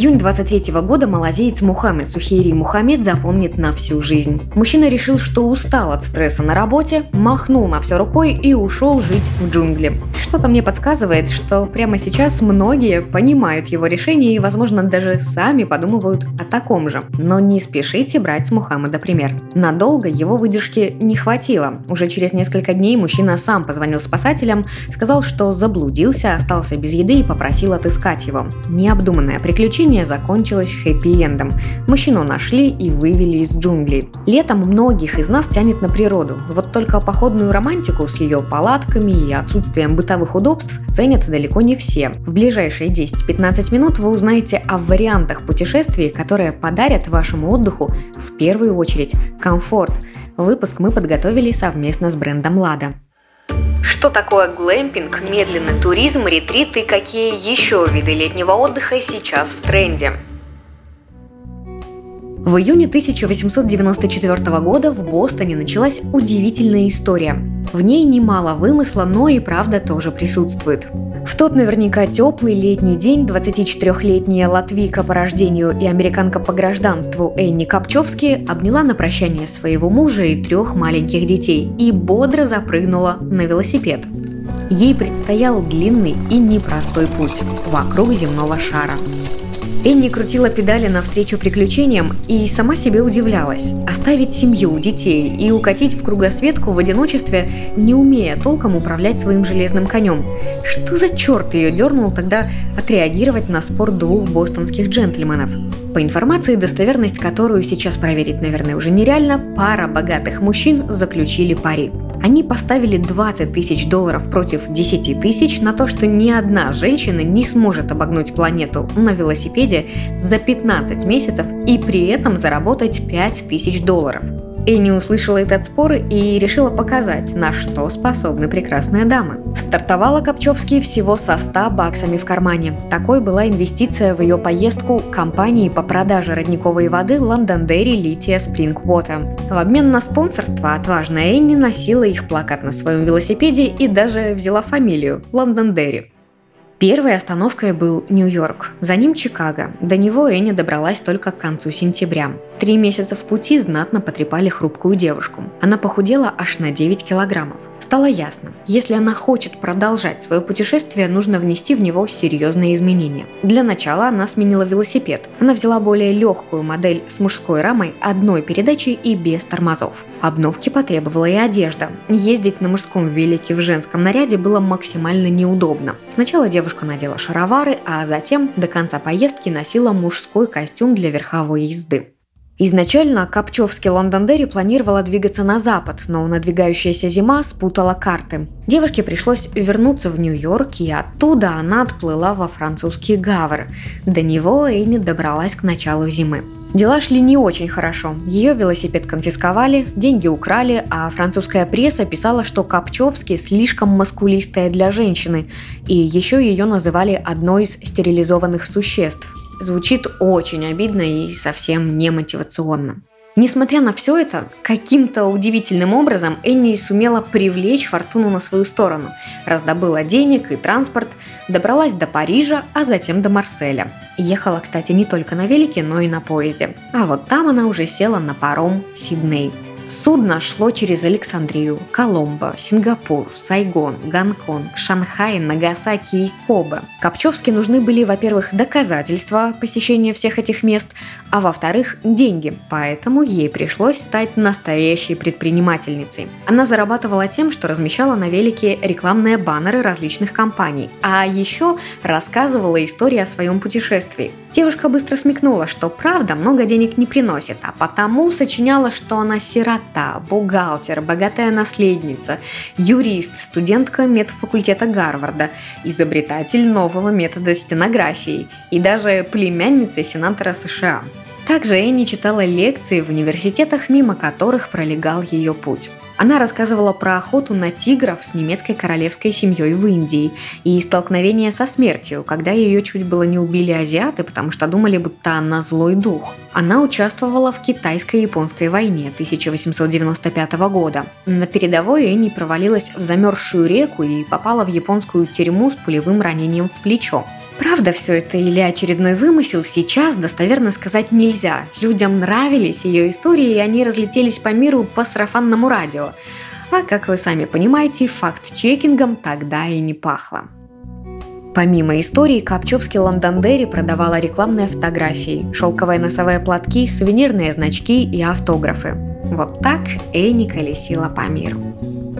Июнь 23 года малазиец Мухаммед Сухири Мухаммед запомнит на всю жизнь. Мужчина решил, что устал от стресса на работе, махнул на все рукой и ушел жить в джунгли. Что-то мне подсказывает, что прямо сейчас многие понимают его решение и, возможно, даже сами подумывают о таком же. Но не спешите брать с Мухаммеда пример. Надолго его выдержки не хватило. Уже через несколько дней мужчина сам позвонил спасателям, сказал, что заблудился, остался без еды и попросил отыскать его. Необдуманное приключение Приключение закончилось хэппи-эндом. Мужчину нашли и вывели из джунглей. Летом многих из нас тянет на природу. Вот только походную романтику с ее палатками и отсутствием бытовых удобств ценят далеко не все. В ближайшие 10-15 минут вы узнаете о вариантах путешествий, которые подарят вашему отдыху в первую очередь комфорт. Выпуск мы подготовили совместно с брендом «Лада». Что такое глэмпинг, медленный туризм, ретрит и какие еще виды летнего отдыха сейчас в тренде? В июне 1894 года в Бостоне началась удивительная история. В ней немало вымысла, но и правда тоже присутствует. В тот наверняка теплый летний день 24-летняя латвийка по рождению и американка по гражданству Энни Копчевски обняла на прощание своего мужа и трех маленьких детей и бодро запрыгнула на велосипед. Ей предстоял длинный и непростой путь вокруг земного шара. Энни крутила педали навстречу приключениям и сама себе удивлялась. Оставить семью, детей и укатить в кругосветку в одиночестве, не умея толком управлять своим железным конем. Что за черт ее дернул тогда отреагировать на спор двух бостонских джентльменов? По информации, достоверность которую сейчас проверить, наверное, уже нереально, пара богатых мужчин заключили пари. Они поставили 20 тысяч долларов против 10 тысяч на то, что ни одна женщина не сможет обогнуть планету на велосипеде за 15 месяцев и при этом заработать 5 тысяч долларов. Энни услышала этот спор и решила показать, на что способны прекрасные дамы. Стартовала Копчевский всего со 100 баксами в кармане. Такой была инвестиция в ее поездку компании по продаже родниковой воды Londonderry Litia Spring Water. В обмен на спонсорство отважная Энни носила их плакат на своем велосипеде и даже взяла фамилию – Londonderry. Первой остановкой был Нью-Йорк, за ним Чикаго. До него Энни добралась только к концу сентября. Три месяца в пути знатно потрепали хрупкую девушку. Она похудела аж на 9 килограммов. Стало ясно, если она хочет продолжать свое путешествие, нужно внести в него серьезные изменения. Для начала она сменила велосипед. Она взяла более легкую модель с мужской рамой, одной передачей и без тормозов. Обновки потребовала и одежда. Ездить на мужском велике в женском наряде было максимально неудобно. Сначала девушка надела шаровары, а затем до конца поездки носила мужской костюм для верховой езды. Изначально Копчевский Лондондерри планировала двигаться на запад, но надвигающаяся зима спутала карты. Девушке пришлось вернуться в Нью-Йорк, и оттуда она отплыла во французский Гавр. До него Эйни добралась к началу зимы. Дела шли не очень хорошо. Ее велосипед конфисковали, деньги украли, а французская пресса писала, что Копчевский слишком маскулистая для женщины, и еще ее называли одной из стерилизованных существ. Звучит очень обидно и совсем не мотивационно. Несмотря на все это, каким-то удивительным образом Энни сумела привлечь фортуну на свою сторону, раздобыла денег и транспорт, добралась до Парижа, а затем до Марселя. Ехала, кстати, не только на велике, но и на поезде. А вот там она уже села на паром Сидней – Судно шло через Александрию, Коломбо, Сингапур, Сайгон, Гонконг, Шанхай, Нагасаки и Кобе. Копчевски нужны были, во-первых, доказательства посещения всех этих мест, а во-вторых, деньги, поэтому ей пришлось стать настоящей предпринимательницей. Она зарабатывала тем, что размещала на велике рекламные баннеры различных компаний, а еще рассказывала истории о своем путешествии. Девушка быстро смекнула, что правда много денег не приносит, а потому сочиняла, что она сирота, бухгалтер, богатая наследница, юрист, студентка медфакультета Гарварда, изобретатель нового метода стенографии и даже племянница сенатора США. Также Энни читала лекции в университетах, мимо которых пролегал ее путь. Она рассказывала про охоту на тигров с немецкой королевской семьей в Индии и столкновение со смертью, когда ее чуть было не убили азиаты, потому что думали, будто она злой дух. Она участвовала в китайско-японской войне 1895 года. На передовой Энни провалилась в замерзшую реку и попала в японскую тюрьму с пулевым ранением в плечо. Правда все это или очередной вымысел, сейчас достоверно сказать нельзя. Людям нравились ее истории, и они разлетелись по миру по сарафанному радио. А как вы сами понимаете, факт-чекингом тогда и не пахло. Помимо истории, Копчевский Лондондерри продавала рекламные фотографии, шелковые носовые платки, сувенирные значки и автографы. Вот так Энни колесила по миру.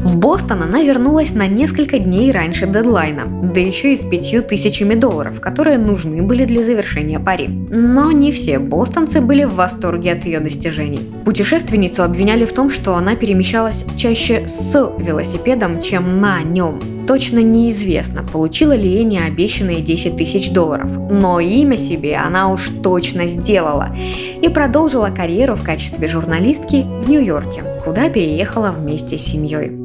В Бостон она вернулась на несколько дней раньше дедлайна, да еще и с пятью тысячами долларов, которые нужны были для завершения пари. Но не все бостонцы были в восторге от ее достижений. Путешественницу обвиняли в том, что она перемещалась чаще с велосипедом, чем на нем. Точно неизвестно, получила ли Энни обещанные 10 тысяч долларов, но имя себе она уж точно сделала и продолжила карьеру в качестве журналистки в Нью-Йорке, куда переехала вместе с семьей.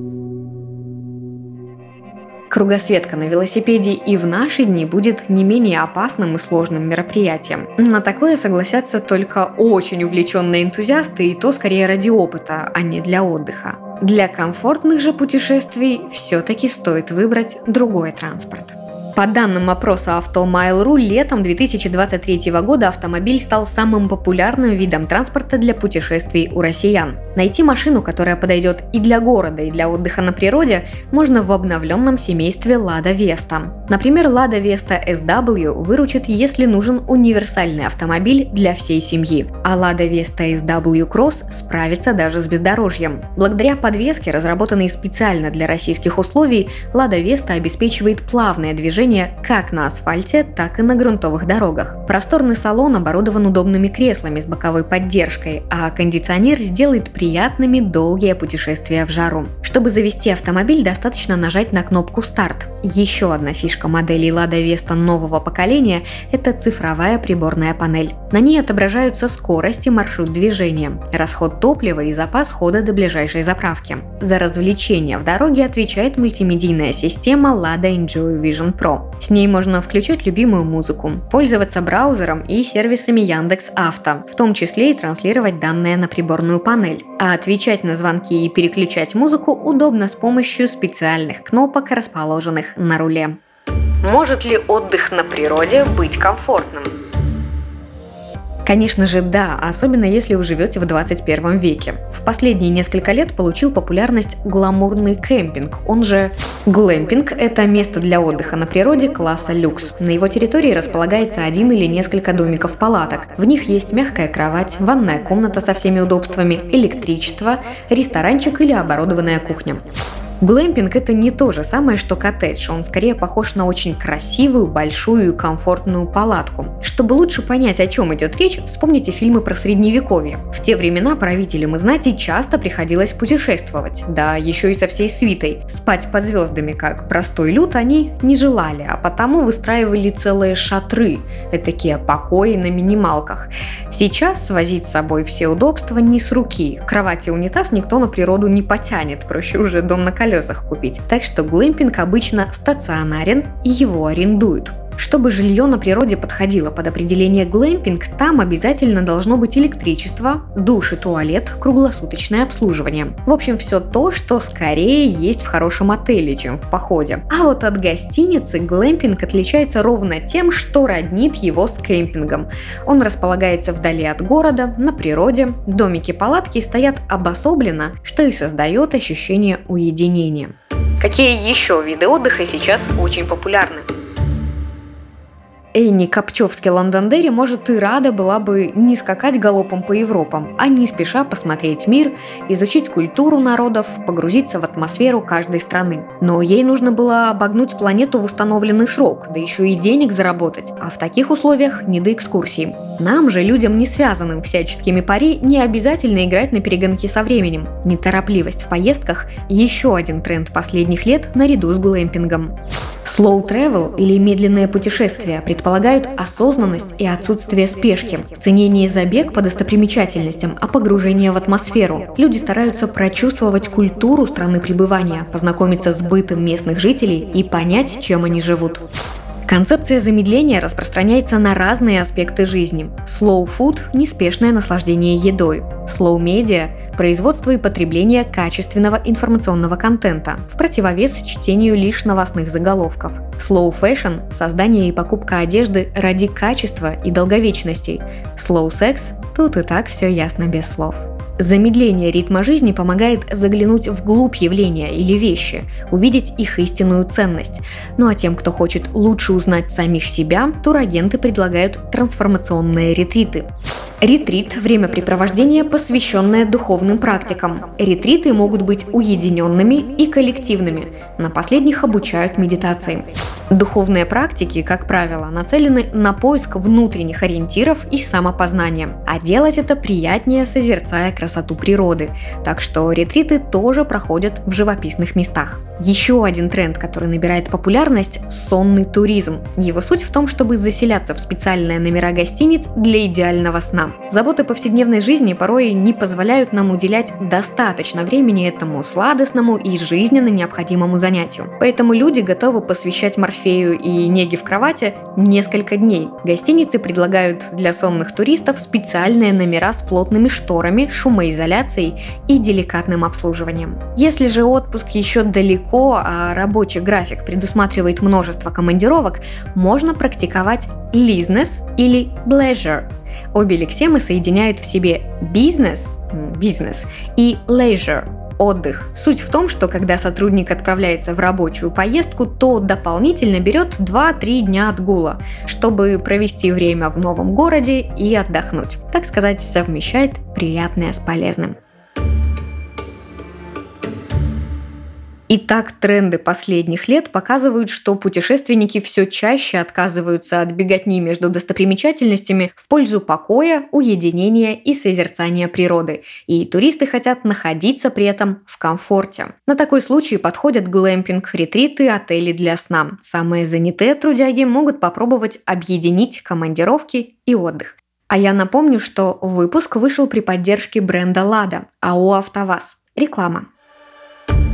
Кругосветка на велосипеде и в наши дни будет не менее опасным и сложным мероприятием. На такое согласятся только очень увлеченные энтузиасты, и то скорее ради опыта, а не для отдыха. Для комфортных же путешествий все-таки стоит выбрать другой транспорт. По данным опроса Автомайл.ру, летом 2023 года автомобиль стал самым популярным видом транспорта для путешествий у россиян. Найти машину, которая подойдет и для города, и для отдыха на природе, можно в обновленном семействе Lada Vesta. Например, Lada Vesta SW выручит, если нужен универсальный автомобиль для всей семьи, а Lada Vesta SW Cross справится даже с бездорожьем. Благодаря подвеске, разработанной специально для российских условий, Lada Vesta обеспечивает плавное движение движения как на асфальте, так и на грунтовых дорогах. Просторный салон оборудован удобными креслами с боковой поддержкой, а кондиционер сделает приятными долгие путешествия в жару. Чтобы завести автомобиль, достаточно нажать на кнопку «Старт». Еще одна фишка модели Lada Vesta нового поколения – это цифровая приборная панель. На ней отображаются скорость и маршрут движения, расход топлива и запас хода до ближайшей заправки. За развлечения в дороге отвечает мультимедийная система Lada Enjoy Vision Pro. С ней можно включать любимую музыку, пользоваться браузером и сервисами Яндекс Авто, в том числе и транслировать данные на приборную панель. А отвечать на звонки и переключать музыку удобно с помощью специальных кнопок, расположенных на руле. Может ли отдых на природе быть комфортным? Конечно же, да, особенно если вы живете в 21 веке. В последние несколько лет получил популярность гламурный кемпинг, он же глэмпинг – это место для отдыха на природе класса люкс. На его территории располагается один или несколько домиков-палаток. В них есть мягкая кровать, ванная комната со всеми удобствами, электричество, ресторанчик или оборудованная кухня. Глэмпинг – это не то же самое, что коттедж. Он скорее похож на очень красивую, большую и комфортную палатку. Чтобы лучше понять, о чем идет речь, вспомните фильмы про средневековье. В те времена правителям и знати часто приходилось путешествовать, да еще и со всей свитой. Спать под звездами, как простой люд, они не желали, а потому выстраивали целые шатры, такие покои на минималках. Сейчас свозить с собой все удобства не с руки. Кровать и унитаз никто на природу не потянет, проще уже дом на колесах купить. Так что глэмпинг обычно стационарен и его арендуют. Чтобы жилье на природе подходило под определение глэмпинг, там обязательно должно быть электричество, душ и туалет, круглосуточное обслуживание. В общем, все то, что скорее есть в хорошем отеле, чем в походе. А вот от гостиницы глэмпинг отличается ровно тем, что роднит его с кемпингом. Он располагается вдали от города, на природе, домики-палатки стоят обособленно, что и создает ощущение уединения. Какие еще виды отдыха сейчас очень популярны? Энни Копчевский Лондондерри, может, и рада была бы не скакать галопом по Европам, а не спеша посмотреть мир, изучить культуру народов, погрузиться в атмосферу каждой страны. Но ей нужно было обогнуть планету в установленный срок, да еще и денег заработать, а в таких условиях не до экскурсий. Нам же, людям, не связанным всяческими пари, не обязательно играть на перегонки со временем. Неторопливость в поездках – еще один тренд последних лет наряду с глэмпингом. Slow travel или медленное путешествие предполагают осознанность и отсутствие спешки, ценение не забег по достопримечательностям, а погружение в атмосферу. Люди стараются прочувствовать культуру страны пребывания, познакомиться с бытом местных жителей и понять, чем они живут. Концепция замедления распространяется на разные аспекты жизни. Slow food – неспешное наслаждение едой. Slow media – производство и потребление качественного информационного контента, в противовес чтению лишь новостных заголовков. Slow fashion – создание и покупка одежды ради качества и долговечности. Slow sex – тут и так все ясно без слов. Замедление ритма жизни помогает заглянуть вглубь явления или вещи, увидеть их истинную ценность. Ну а тем, кто хочет лучше узнать самих себя, турагенты предлагают трансформационные ретриты. Ретрит – времяпрепровождение, посвященное духовным практикам. Ретриты могут быть уединенными и коллективными. На последних обучают медитации. Духовные практики, как правило, нацелены на поиск внутренних ориентиров и самопознания, а делать это приятнее, созерцая красоту природы. Так что ретриты тоже проходят в живописных местах. Еще один тренд, который набирает популярность – сонный туризм. Его суть в том, чтобы заселяться в специальные номера гостиниц для идеального сна. Заботы повседневной жизни порой не позволяют нам уделять достаточно времени этому сладостному и жизненно необходимому занятию. Поэтому люди готовы посвящать морфею и неге в кровати несколько дней. Гостиницы предлагают для сонных туристов специальные номера с плотными шторами, шумоизоляцией и деликатным обслуживанием. Если же отпуск еще далеко а рабочий график предусматривает множество командировок, можно практиковать business или pleasure. Обе лексемы соединяют в себе бизнес, бизнес и leisure, отдых. Суть в том, что когда сотрудник отправляется в рабочую поездку, то дополнительно берет 2-3 дня отгула, чтобы провести время в новом городе и отдохнуть. Так сказать, совмещает приятное с полезным. Итак, тренды последних лет показывают, что путешественники все чаще отказываются от беготни между достопримечательностями в пользу покоя, уединения и созерцания природы. И туристы хотят находиться при этом в комфорте. На такой случай подходят глэмпинг, ретриты, отели для сна. Самые занятые трудяги могут попробовать объединить командировки и отдых. А я напомню, что выпуск вышел при поддержке бренда «Лада» АО «АвтоВАЗ». Реклама.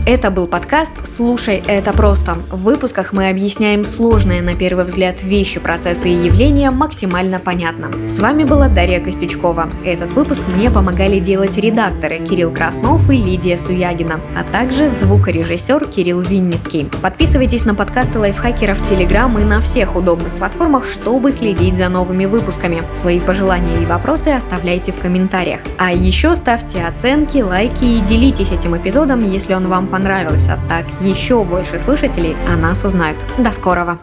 Это был подкаст «Слушай, это просто». В выпусках мы объясняем сложные на первый взгляд вещи, процессы и явления максимально понятно. С вами была Дарья Костючкова. Этот выпуск мне помогали делать редакторы Кирилл Краснов и Лидия Суягина, а также звукорежиссер Кирилл Винницкий. Подписывайтесь на подкасты лайфхакеров Телеграм и на всех удобных платформах, чтобы следить за новыми выпусками. Свои пожелания и вопросы оставляйте в комментариях. А еще ставьте оценки, лайки и делитесь этим эпизодом, если он вам понравился. Так еще больше слушателей о нас узнают. До скорого!